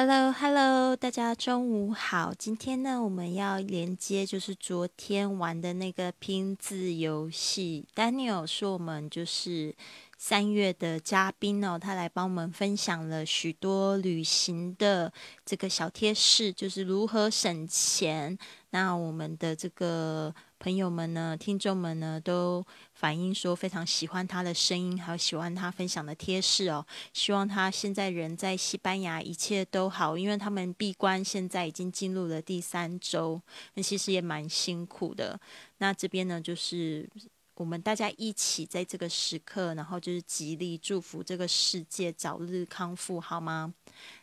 Hello，Hello，大家中午好。今天呢，我们要连接就是昨天玩的那个拼字游戏。Daniel 是我们就是三月的嘉宾哦，他来帮我们分享了许多旅行的这个小贴士，就是如何省钱。那我们的这个。朋友们呢，听众们呢，都反映说非常喜欢他的声音，还有喜欢他分享的贴士哦。希望他现在人在西班牙一切都好，因为他们闭关现在已经进入了第三周，那其实也蛮辛苦的。那这边呢，就是我们大家一起在这个时刻，然后就是极力祝福这个世界早日康复，好吗？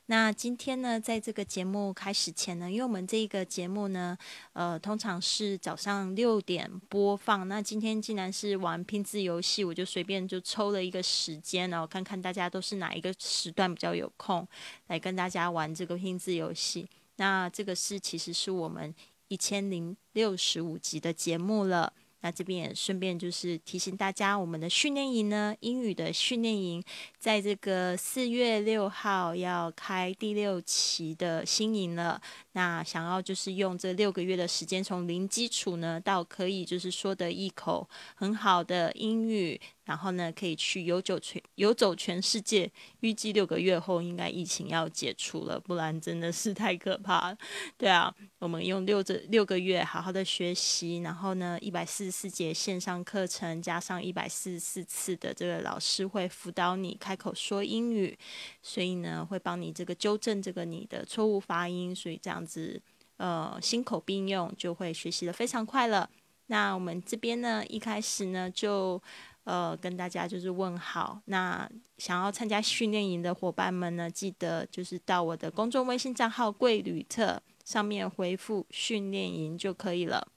那今天呢，在这个节目开始前呢，因为我们这个节目呢，呃，通常是早上六点播放。那今天既然是玩拼字游戏，我就随便就抽了一个时间，然后看看大家都是哪一个时段比较有空，来跟大家玩这个拼字游戏。那这个是其实是我们一千零六十五集的节目了。那这边也顺便就是提醒大家，我们的训练营呢，英语的训练营，在这个四月六号要开第六期的新营了。那想要就是用这六个月的时间，从零基础呢到可以就是说得一口很好的英语。然后呢，可以去游走全游走全世界。预计六个月后，应该疫情要解除了，不然真的是太可怕。对啊，我们用六这六个月好好的学习，然后呢，一百四十四节线上课程，加上一百四十四次的这个老师会辅导你开口说英语，所以呢，会帮你这个纠正这个你的错误发音，所以这样子呃心口并用，就会学习的非常快了。那我们这边呢，一开始呢就。呃，跟大家就是问好。那想要参加训练营的伙伴们呢，记得就是到我的公众微信账号“贵旅特”上面回复“训练营”就可以了。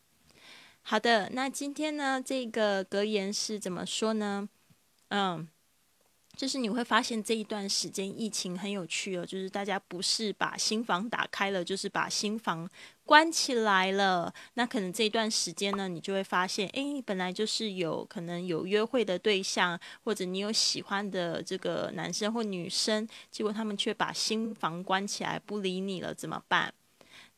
好的，那今天呢，这个格言是怎么说呢？嗯。就是你会发现这一段时间疫情很有趣哦，就是大家不是把新房打开了，就是把新房关起来了。那可能这一段时间呢，你就会发现，诶，本来就是有可能有约会的对象，或者你有喜欢的这个男生或女生，结果他们却把新房关起来不理你了，怎么办？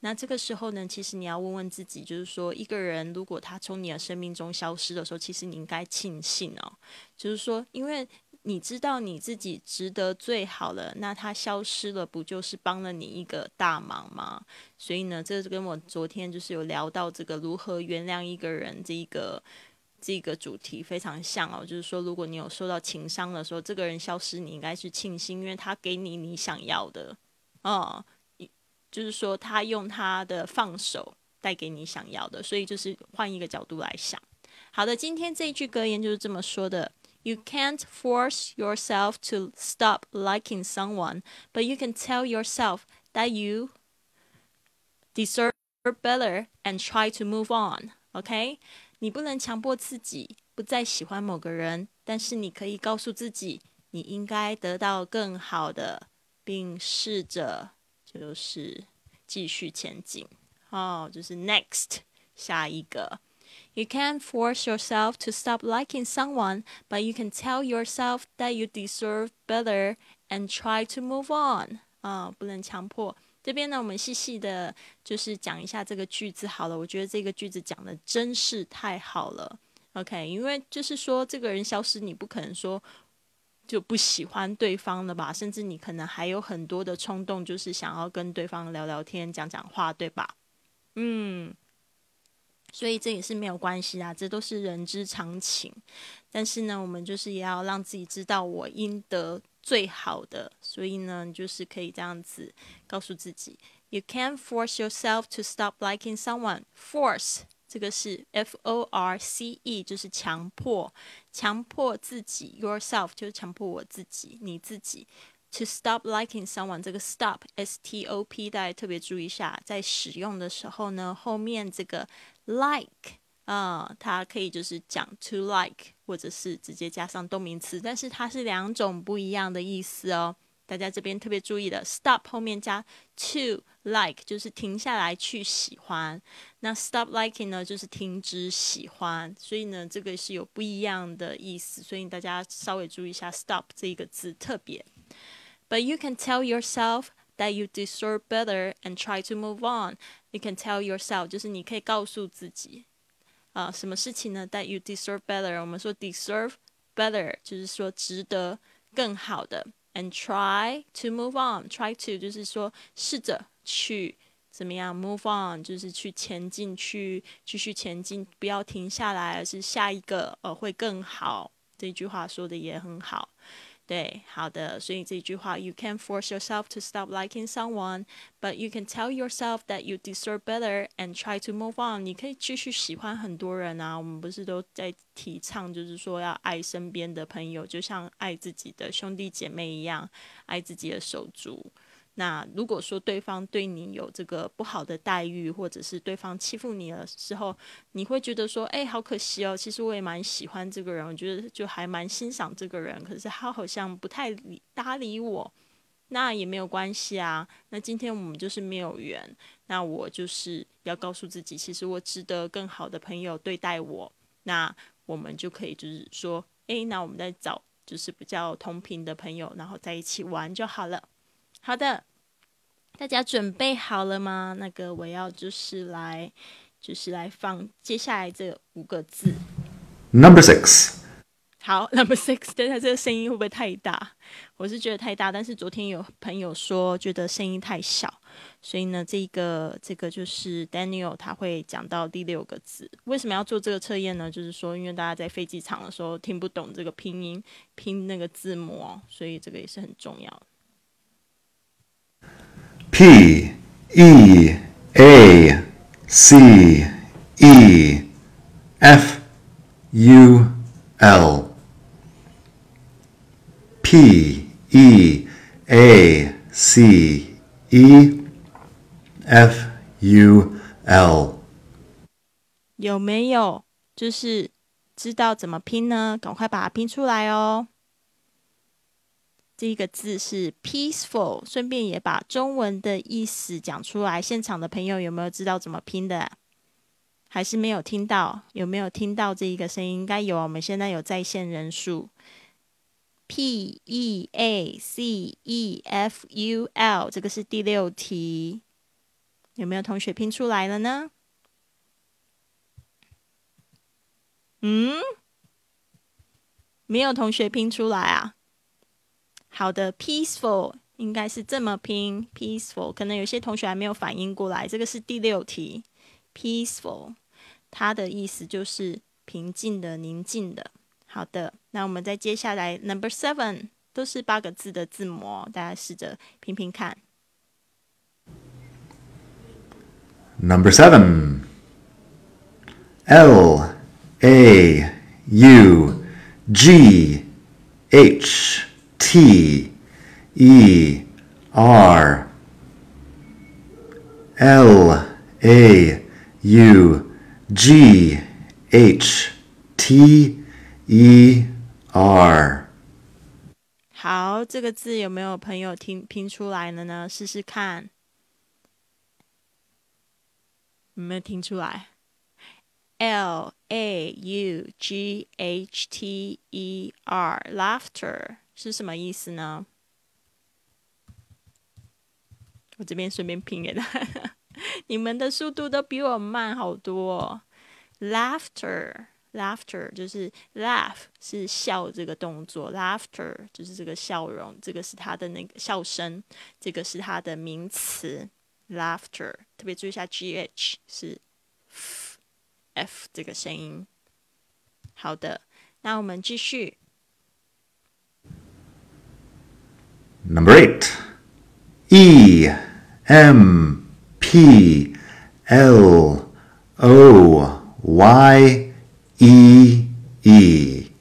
那这个时候呢，其实你要问问自己，就是说，一个人如果他从你的生命中消失的时候，其实你应该庆幸哦，就是说，因为。你知道你自己值得最好了，那他消失了，不就是帮了你一个大忙吗？所以呢，这跟我昨天就是有聊到这个如何原谅一个人这一个这个主题非常像哦。就是说，如果你有受到情伤的时候，这个人消失，你应该是庆幸，因为他给你你想要的，哦，就是说他用他的放手带给你想要的，所以就是换一个角度来想。好的，今天这一句格言就是这么说的。You can't force yourself to stop liking someone, but you can tell yourself that you deserve better and try to move on. OK，你不能强迫自己不再喜欢某个人，但是你可以告诉自己，你应该得到更好的，并试着就是继续前进。哦，就是 next 下一个。 You can't force yourself to stop liking someone, but you can tell yourself that you deserve better and try to move on. 啊，不能强迫。这边呢，我们细细的，就是讲一下这个句子好了。我觉得这个句子讲的真是太好了。OK，因为就是说，这个人消失，你不可能说就不喜欢对方了吧？甚至你可能还有很多的冲动，就是想要跟对方聊聊天、讲讲话，对吧？嗯。所以这也是没有关系啊，这都是人之常情。但是呢，我们就是也要让自己知道我应得最好的。所以呢，就是可以这样子告诉自己：You can't force yourself to stop liking someone. Force 这个是 F O R C E，就是强迫，强迫自己。Yourself 就是强迫我自己，你自己。To stop liking someone，这个 stop S T O P，大家特别注意一下，在使用的时候呢，后面这个。like 啊，它可以就是讲 to like，或者是直接加上动名词，但是它是两种不一样的意思哦。大家这边特别注意的，stop 后面加 to like 就是停下来去喜欢，那 stop liking 呢就是停止喜欢，所以呢这个是有不一样的意思，所以大家稍微注意一下 stop 这一个字特别。But you can tell yourself that you deserve better and try to move on. You can tell yourself，就是你可以告诉自己，啊，什么事情呢？That you deserve better。我们说 deserve better，就是说值得更好的。And try to move on. Try to 就是说试着去怎么样 move on，就是去前进，去继续前进，不要停下来，而是下一个呃会更好。这句话说的也很好。对，好的，所以这句话，You can force yourself to stop liking someone, but you can tell yourself that you deserve better and try to move on。你可以继续喜欢很多人啊，我们不是都在提倡，就是说要爱身边的朋友，就像爱自己的兄弟姐妹一样，爱自己的手足。那如果说对方对你有这个不好的待遇，或者是对方欺负你的时候，你会觉得说，哎，好可惜哦。其实我也蛮喜欢这个人，我觉得就还蛮欣赏这个人，可是他好像不太理搭理我。那也没有关系啊。那今天我们就是没有缘，那我就是要告诉自己，其实我值得更好的朋友对待我。那我们就可以就是说，哎，那我们再找就是比较同频的朋友，然后在一起玩就好了。好的，大家准备好了吗？那个我要就是来，就是来放接下来这五个字。Number six。好，Number six。等下这个声音会不会太大？我是觉得太大，但是昨天有朋友说觉得声音太小，所以呢，这个这个就是 Daniel 他会讲到第六个字。为什么要做这个测验呢？就是说，因为大家在飞机场的时候听不懂这个拼音拼那个字母，所以这个也是很重要。P E A C E F U L P E A C E F U L 有没有就是知道怎么拼呢？赶快把它拼出来哦！这一个字是 peaceful，顺便也把中文的意思讲出来。现场的朋友有没有知道怎么拼的？还是没有听到？有没有听到这一个声音？应该有。我们现在有在线人数，p e a c e f u l，这个是第六题。有没有同学拼出来了呢？嗯，没有同学拼出来啊。好的，peaceful 应该是这么拼，peaceful 可能有些同学还没有反应过来，这个是第六题，peaceful 它的意思就是平静的、宁静的。好的，那我们再接下来 number seven 都是八个字的字母，大家试着拼拼看。Number seven L A U G H T E R L A U G H T E R。好，这个字有没有朋友听拼出来了呢？试试看，有没有听出来？L A U G H T E R，laughter。是什么意思呢？我这边顺便拼给他，你们的速度都比我慢好多。Laughter，laughter 就是 laugh 是笑这个动作，laughter 就是这个笑容，这个是它的那个笑声，这个是它的名词。Laughter，特别注意一下，gh 是 f 这个声音。好的，那我们继续。Number eight. E M P L O Y E E.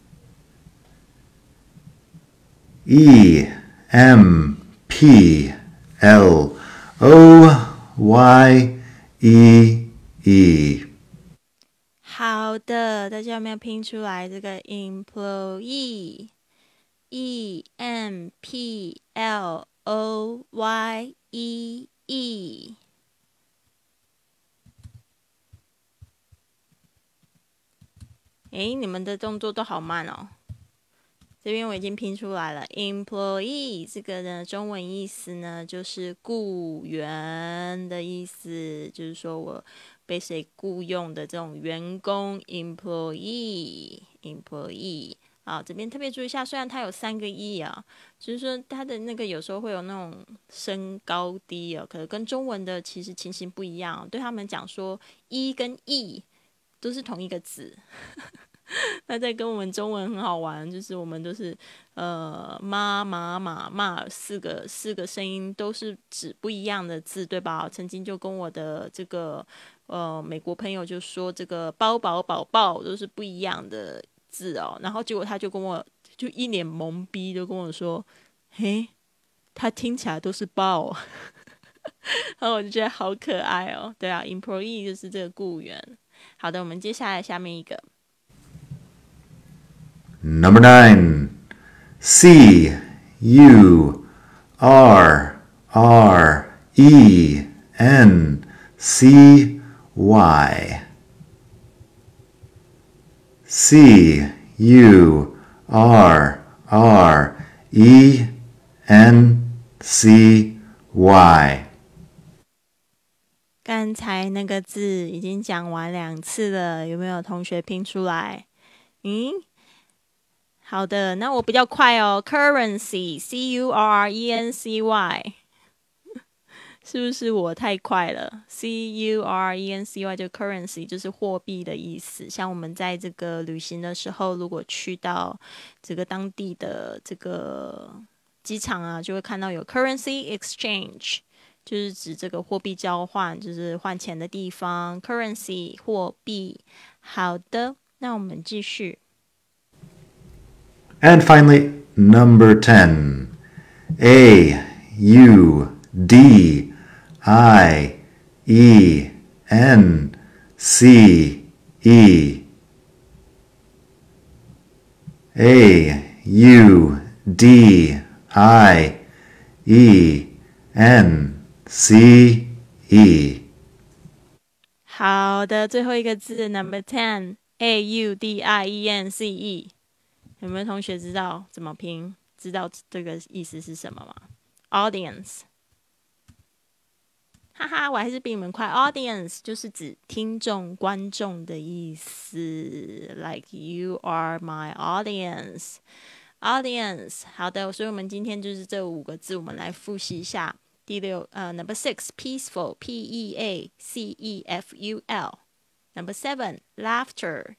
E M P L O Y E E。好的，大家有没有拼出来这个 E m p l o y e e，哎，你们的动作都好慢哦。这边我已经拼出来了，employee 这个呢，中文意思呢就是雇员的意思，就是说我被谁雇佣的这种员工，employee，employee。啊，这边特别注意一下，虽然它有三个 e 啊，就是说它的那个有时候会有那种升高低啊，可能跟中文的其实情形不一样。对他们讲说一跟 e 都是同一个字。那在跟我们中文很好玩，就是我们都是呃妈妈马骂四个四个声音都是指不一样的字，对吧？曾经就跟我的这个呃美国朋友就说，这个包宝宝宝都是不一样的字哦。然后结果他就跟我就一脸懵逼，就跟我说：“嘿，他听起来都是包。”然后我就觉得好可爱哦。对啊，employee 就是这个雇员。好的，我们接下来下面一个。Number nine. C U R R E N C Y. C U R R E N C Y. 刚才那个字已经讲完两次了，有没有同学拼出来？嗯，好的，那我比较快哦。Currency，C U R R E N C Y，是不是我太快了？C U R E N C Y 就 currency 就是货币的意思。像我们在这个旅行的时候，如果去到这个当地的这个机场啊，就会看到有 currency exchange，就是指这个货币交换，就是换钱的地方。currency 货币。好的，那我们继续。And finally, number ten, A U D I E N C E. A U D I E N C E. 好的，最后一个字，number ten，A U D I E N C E。有没有同学知道怎么拼？知道这个意思是什么吗？Audience， 哈哈，我还是比你们快。Audience 就是指听众、观众的意思，like you are my audience。Audience，好的，所以我们今天就是这五个字，我们来复习一下。第六，呃，Number six，peaceful，P E A C E F U L。Number seven，laughter，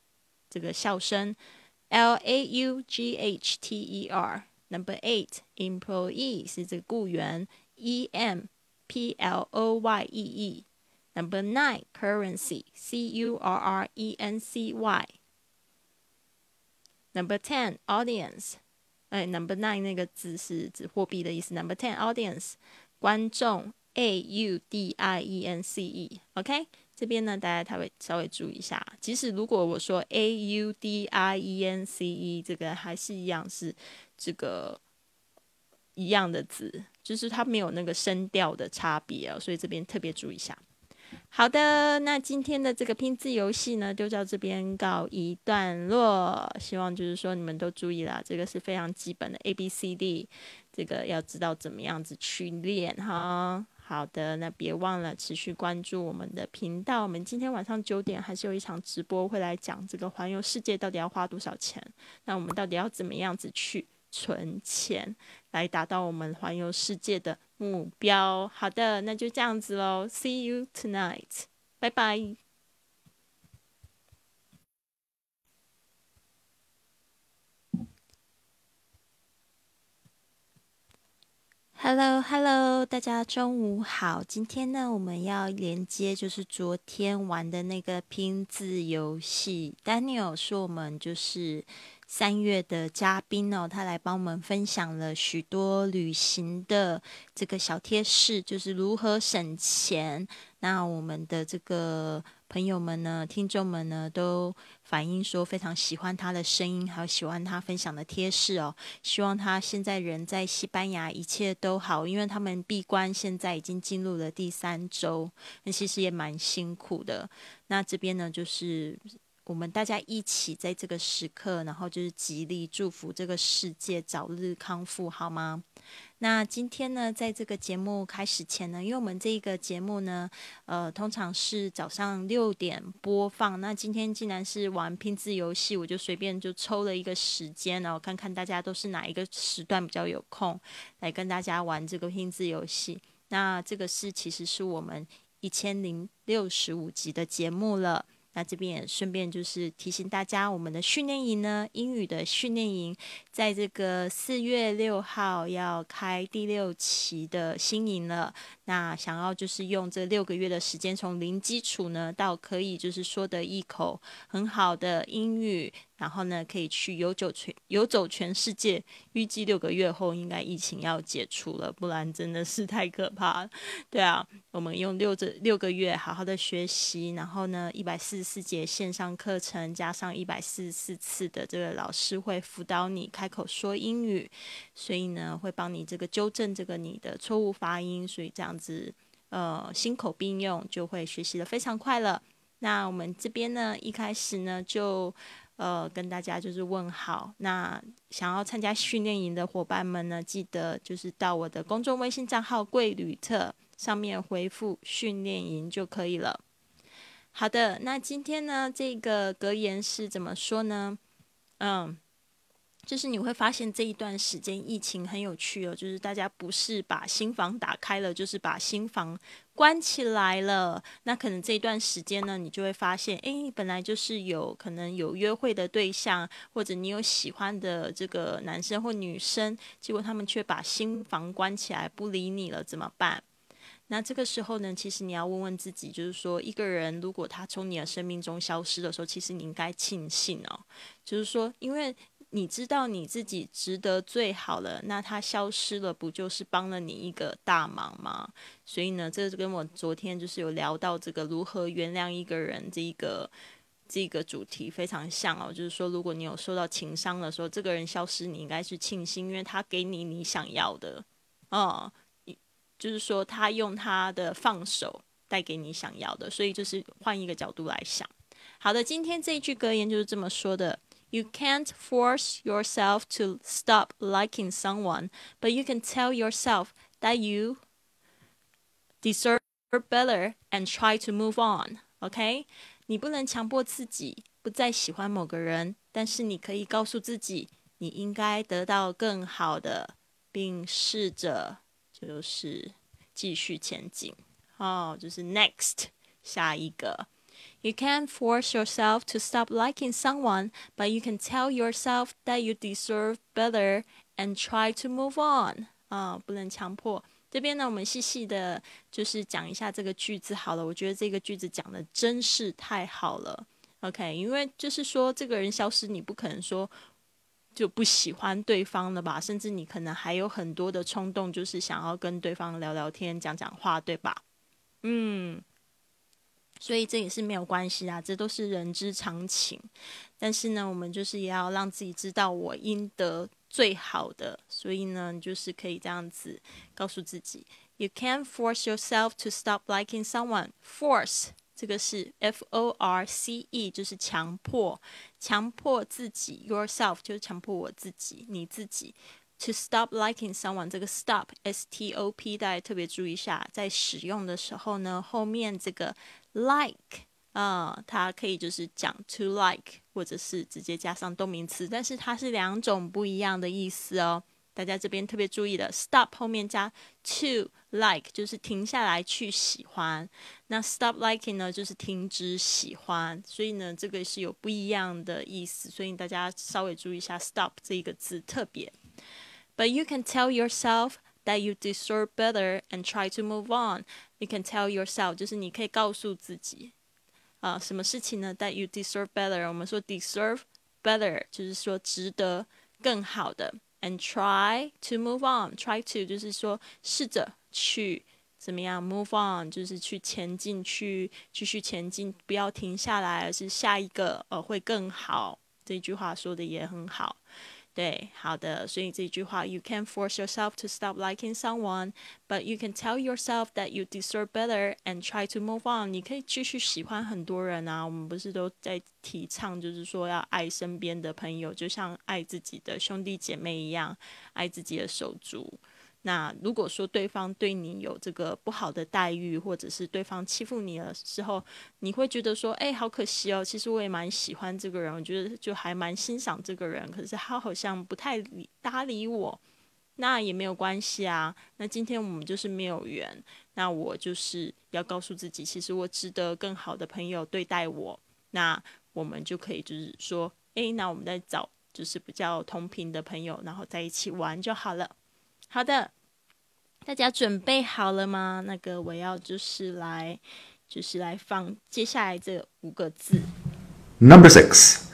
这个笑声。L A U G H T E R. Number eight, employee 是这个雇员，E M P L O Y E E. Number nine, currency, C U R R E N C Y. Number ten, audience. 哎，Number nine 那个字是指货币的意思。Number ten, audience，观众，A U D I E N C E. OK。这边呢，大家他会稍微注意一下。即使如果我说 a u d i e n c e，这个还是一样是这个一样的字， 就是它没有那个声调的差别哦，所以这边特别注意一下。好的，那今天的这个拼字游戏呢，就到这边告一段落。希望就是说你们都注意啦，这个是非常基本的 a b c d，这个要知道怎么样子去练哈。好的，那别忘了持续关注我们的频道。我们今天晚上九点还是有一场直播，会来讲这个环游世界到底要花多少钱。那我们到底要怎么样子去存钱，来达到我们环游世界的目标？好的，那就这样子喽。See you tonight，拜拜。Hello，Hello，大家中午好。今天呢，我们要连接就是昨天玩的那个拼字游戏。Daniel 是我们就是三月的嘉宾哦，他来帮我们分享了许多旅行的这个小贴士，就是如何省钱。那我们的这个。朋友们呢，听众们呢，都反映说非常喜欢他的声音，还有喜欢他分享的贴士哦。希望他现在人在西班牙，一切都好，因为他们闭关现在已经进入了第三周，那其实也蛮辛苦的。那这边呢，就是。我们大家一起在这个时刻，然后就是极力祝福这个世界早日康复，好吗？那今天呢，在这个节目开始前呢，因为我们这个节目呢，呃，通常是早上六点播放。那今天既然是玩拼字游戏，我就随便就抽了一个时间，然后看看大家都是哪一个时段比较有空，来跟大家玩这个拼字游戏。那这个是其实是我们一千零六十五集的节目了。那这边也顺便就是提醒大家，我们的训练营呢，英语的训练营，在这个四月六号要开第六期的新营了。那想要就是用这六个月的时间，从零基础呢到可以就是说的一口很好的英语。然后呢，可以去游走全游走全世界。预计六个月后，应该疫情要解除了，不然真的是太可怕了。对啊，我们用六这六个月好好的学习，然后呢，一百四十四节线上课程，加上一百四十四次的这个老师会辅导你开口说英语，所以呢，会帮你这个纠正这个你的错误发音，所以这样子呃心口并用，就会学习的非常快了。那我们这边呢，一开始呢就。呃，跟大家就是问好。那想要参加训练营的伙伴们呢，记得就是到我的公众微信账号“贵旅特”上面回复“训练营”就可以了。好的，那今天呢，这个格言是怎么说呢？嗯。就是你会发现这一段时间疫情很有趣哦，就是大家不是把新房打开了，就是把新房关起来了。那可能这一段时间呢，你就会发现，诶，本来就是有可能有约会的对象，或者你有喜欢的这个男生或女生，结果他们却把新房关起来不理你了，怎么办？那这个时候呢，其实你要问问自己，就是说，一个人如果他从你的生命中消失的时候，其实你应该庆幸哦，就是说，因为。你知道你自己值得最好了，那他消失了，不就是帮了你一个大忙吗？所以呢，这跟我昨天就是有聊到这个如何原谅一个人这一个这个主题非常像哦。就是说，如果你有受到情伤的时候，这个人消失，你应该是庆幸，因为他给你你想要的，哦，就是说他用他的放手带给你想要的，所以就是换一个角度来想。好的，今天这一句格言就是这么说的。You can't force yourself to stop liking someone, but you can tell yourself that you deserve better and try to move on. OK，你不能强迫自己不再喜欢某个人，但是你可以告诉自己，你应该得到更好的，并试着就是继续前进。哦，就是 next 下一个。 You can't force yourself to stop liking someone, but you can tell yourself that you deserve better and try to move on. 啊，不能强迫。这边呢，我们细细的，就是讲一下这个句子好了。我觉得这个句子讲的真是太好了。OK，因为就是说，这个人消失，你不可能说就不喜欢对方了吧？甚至你可能还有很多的冲动，就是想要跟对方聊聊天、讲讲话，对吧？嗯。所以这也是没有关系啊，这都是人之常情。但是呢，我们就是也要让自己知道我应得最好的。所以呢，就是可以这样子告诉自己：You can't force yourself to stop liking someone. Force 这个是 F O R C E，就是强迫，强迫自己。Yourself 就是强迫我自己，你自己。To stop liking someone，这个 stop S T O P，大家特别注意一下，在使用的时候呢，后面这个。like 啊，它可以就是讲 to like，或者是直接加上动名词，但是它是两种不一样的意思哦。大家这边特别注意的，stop 后面加 to like 就是停下来去喜欢，那 stop liking 呢就是停止喜欢，所以呢这个是有不一样的意思，所以大家稍微注意一下 stop 这一个字特别。But you can tell yourself that you deserve better and try to move on. You can tell yourself，就是你可以告诉自己，啊，什么事情呢？That you deserve better。我们说 deserve better，就是说值得更好的。And try to move on。Try to 就是说试着去怎么样 move on，就是去前进，去继续前进，不要停下来，而是下一个呃会更好。这句话说的也很好。对，好的。所以这句话，You can force yourself to stop liking someone, but you can tell yourself that you deserve better and try to move on。你可以继续喜欢很多人啊。我们不是都在提倡，就是说要爱身边的朋友，就像爱自己的兄弟姐妹一样，爱自己的手足。那如果说对方对你有这个不好的待遇，或者是对方欺负你的时候，你会觉得说，哎，好可惜哦。其实我也蛮喜欢这个人，我觉得就还蛮欣赏这个人，可是他好像不太理搭理我。那也没有关系啊。那今天我们就是没有缘，那我就是要告诉自己，其实我值得更好的朋友对待我。那我们就可以就是说，哎，那我们再找就是比较同频的朋友，然后在一起玩就好了。好的，大家准备好了吗？那个我要就是来，就是来放接下来这五个字。Number six。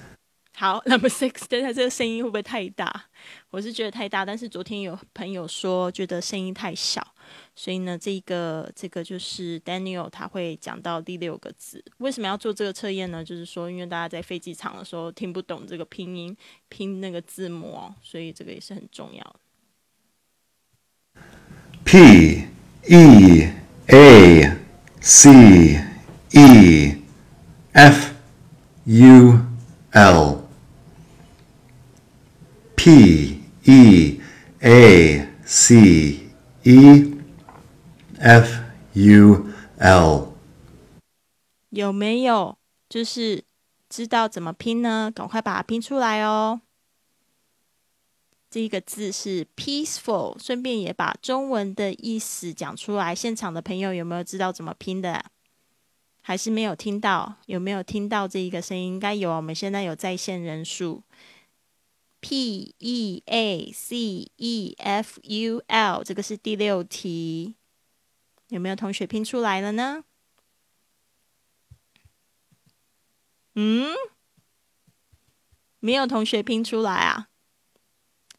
好，Number six。等下这个声音会不会太大？我是觉得太大，但是昨天有朋友说觉得声音太小，所以呢，这个这个就是 Daniel 他会讲到第六个字。为什么要做这个测验呢？就是说，因为大家在飞机场的时候听不懂这个拼音拼那个字母，所以这个也是很重要。P E A C E F U L P E A C E F U L 有没有就是知道怎么拼呢？赶快把它拼出来哦！这一个字是 peaceful，顺便也把中文的意思讲出来。现场的朋友有没有知道怎么拼的？还是没有听到？有没有听到这一个声音？应该有我们现在有在线人数。P E A C E F U L，这个是第六题。有没有同学拼出来了呢？嗯，没有同学拼出来啊。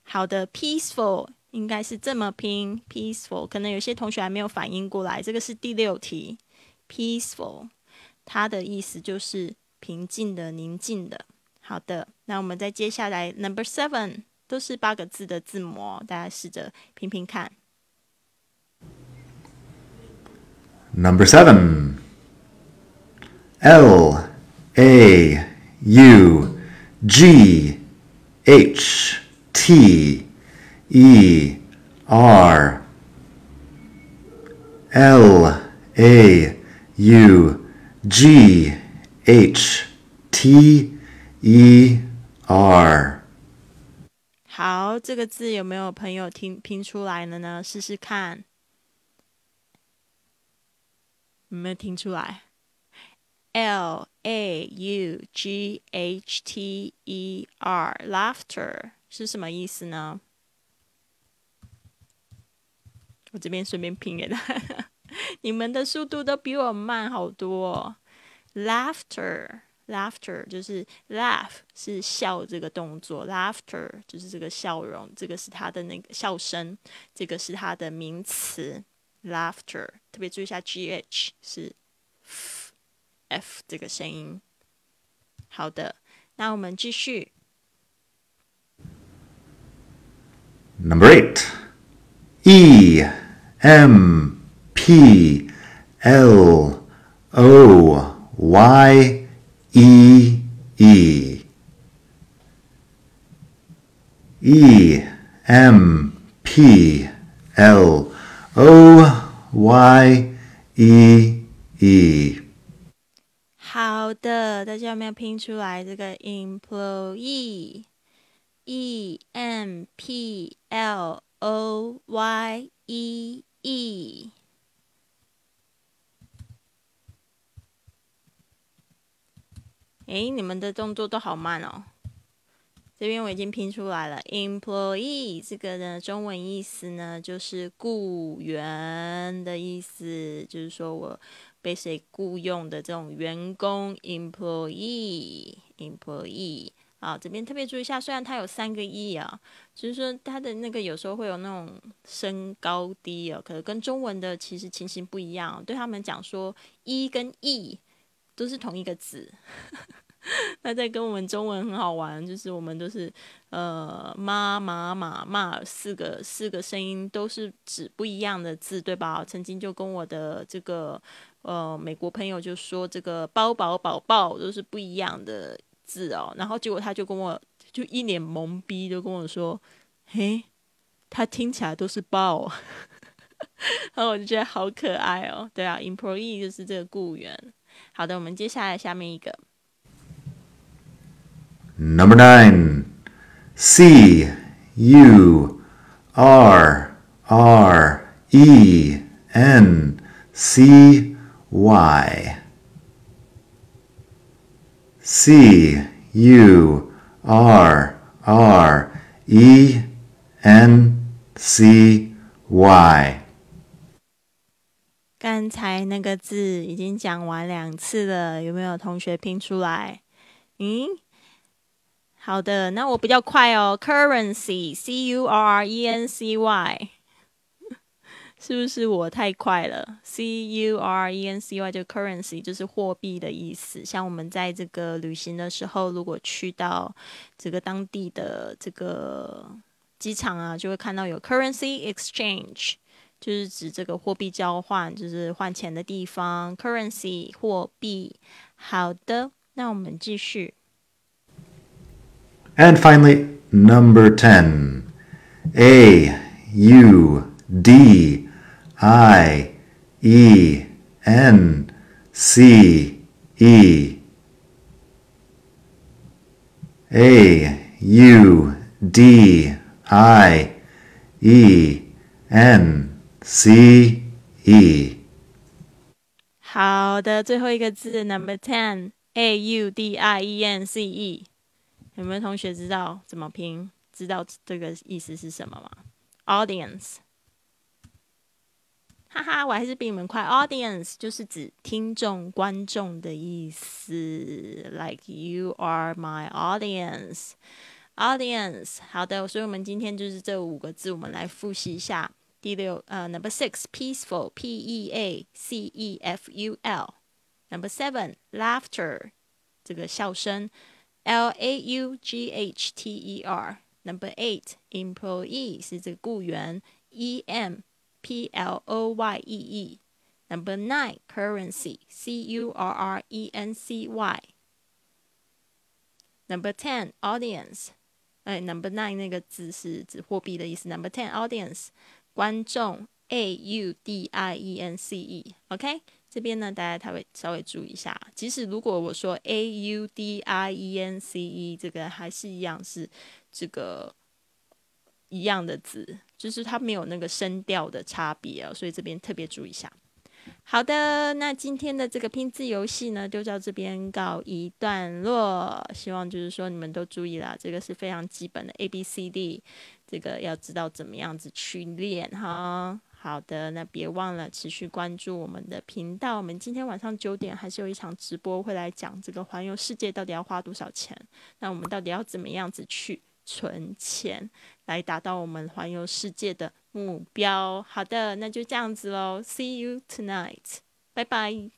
好的，peaceful 应该是这么拼，peaceful 可能有些同学还没有反应过来，这个是第六题，peaceful 它的意思就是平静的、宁静的。好的，那我们再接下来 number seven 都是八个字的字母，大家试着拼拼看。Number seven L A U G H T E R L A U G H T E R 好，这个字有没有朋友听拼出来了呢？试试看，有没有听出来？L A U G H T E R，laughter。是什么意思呢？我这边顺便拼给他，你们的速度都比我慢好多。哦 Laughter，laughter 就是 laugh 是笑这个动作，laughter 就是这个笑容，这个是它的那个笑声，这个是它的名词。Laughter，特别注意一下，gh 是 f 这个声音。好的，那我们继续。Number eight. E M P L O Y E E. E M P L O Y E E. 好的，大家有没有拼出来这个 employee？E M M P L O Y E E 哎，你们的动作都好慢哦。这边我已经拼出来了，employee 这个呢，中文意思呢就是雇员的意思，就是说我被谁雇佣的这种员工，employee，employee。啊，这边特别注意一下，虽然它有三个 e 啊，就是说它的那个有时候会有那种升高低啊，可能跟中文的其实情形不一样。对他们讲说，一跟 e 都是同一个字，那在跟我们中文很好玩，就是我们都是呃妈妈马骂四个四个声音都是指不一样的字，对吧？曾经就跟我的这个呃美国朋友就说，这个包宝宝宝都是不一样的字哦。然后结果他就跟我就一脸懵逼，就跟我说：“嘿，他听起来都是抱。”然后我就觉得好可爱哦。对啊，employee 就是这个雇员。好的，我们接下来下面一个。Number nine. C U R R E N C Y. C U R R E N C Y. 刚才那个字已经讲完两次了，有没有同学拼出来？嗯，好的，那我比较快哦。Currency，C U R R E N C Y，是不是我太快了？C U R E N C Y 就 currency 就是货币的意思。像我们在这个旅行的时候，如果去到这个当地的这个机场啊，就会看到有 currency exchange。就是指这个货币交换，就是换钱的地方，currency 货币。好的，那我们继续。And finally, number ten, A U D I E N C E. A U D I E N C E。好的，最后一个字，Number Ten，A U D I E N C E，有没有同学知道怎么拼？知道这个意思是什么吗？Audience， 哈哈，我还是比你们快。Audience 就是指听众、观众的意思，Like you are my audience。Audience，好的，所以我们今天就是这五个字，我们来复习一下。第六，呃，Number six，peaceful，P E A C E F U L。Number seven，laughter，这个笑声，L A U G H T E R。Number eight，employee 是这个雇员，E M P L O Y E E。Number nine，currency，C U R R E N C Y。Number ten，audience。哎，Number nine 那个字是指货币的意思。Number ten，audience。观众，A U D I E N C E，OK，这边呢，大家他会稍微注意一下。即使如果我说 A U D I E N C E，这个还是一样是这个一样的字， 就是它没有那个声调的差别啊，所以这边特别注意一下。好的，那今天的这个拼字游戏呢，就到这边告一段落。希望就是说你们都注意啦，这个是非常基本的 A B C D。这个要知道怎么样子去练哈。好的，那别忘了持续关注我们的频道。我们今天晚上九点还是有一场直播，会来讲这个环游世界到底要花多少钱。那我们到底要怎么样子去存钱，来达到我们环游世界的目标？好的，那就这样子喽。See you tonight，拜拜。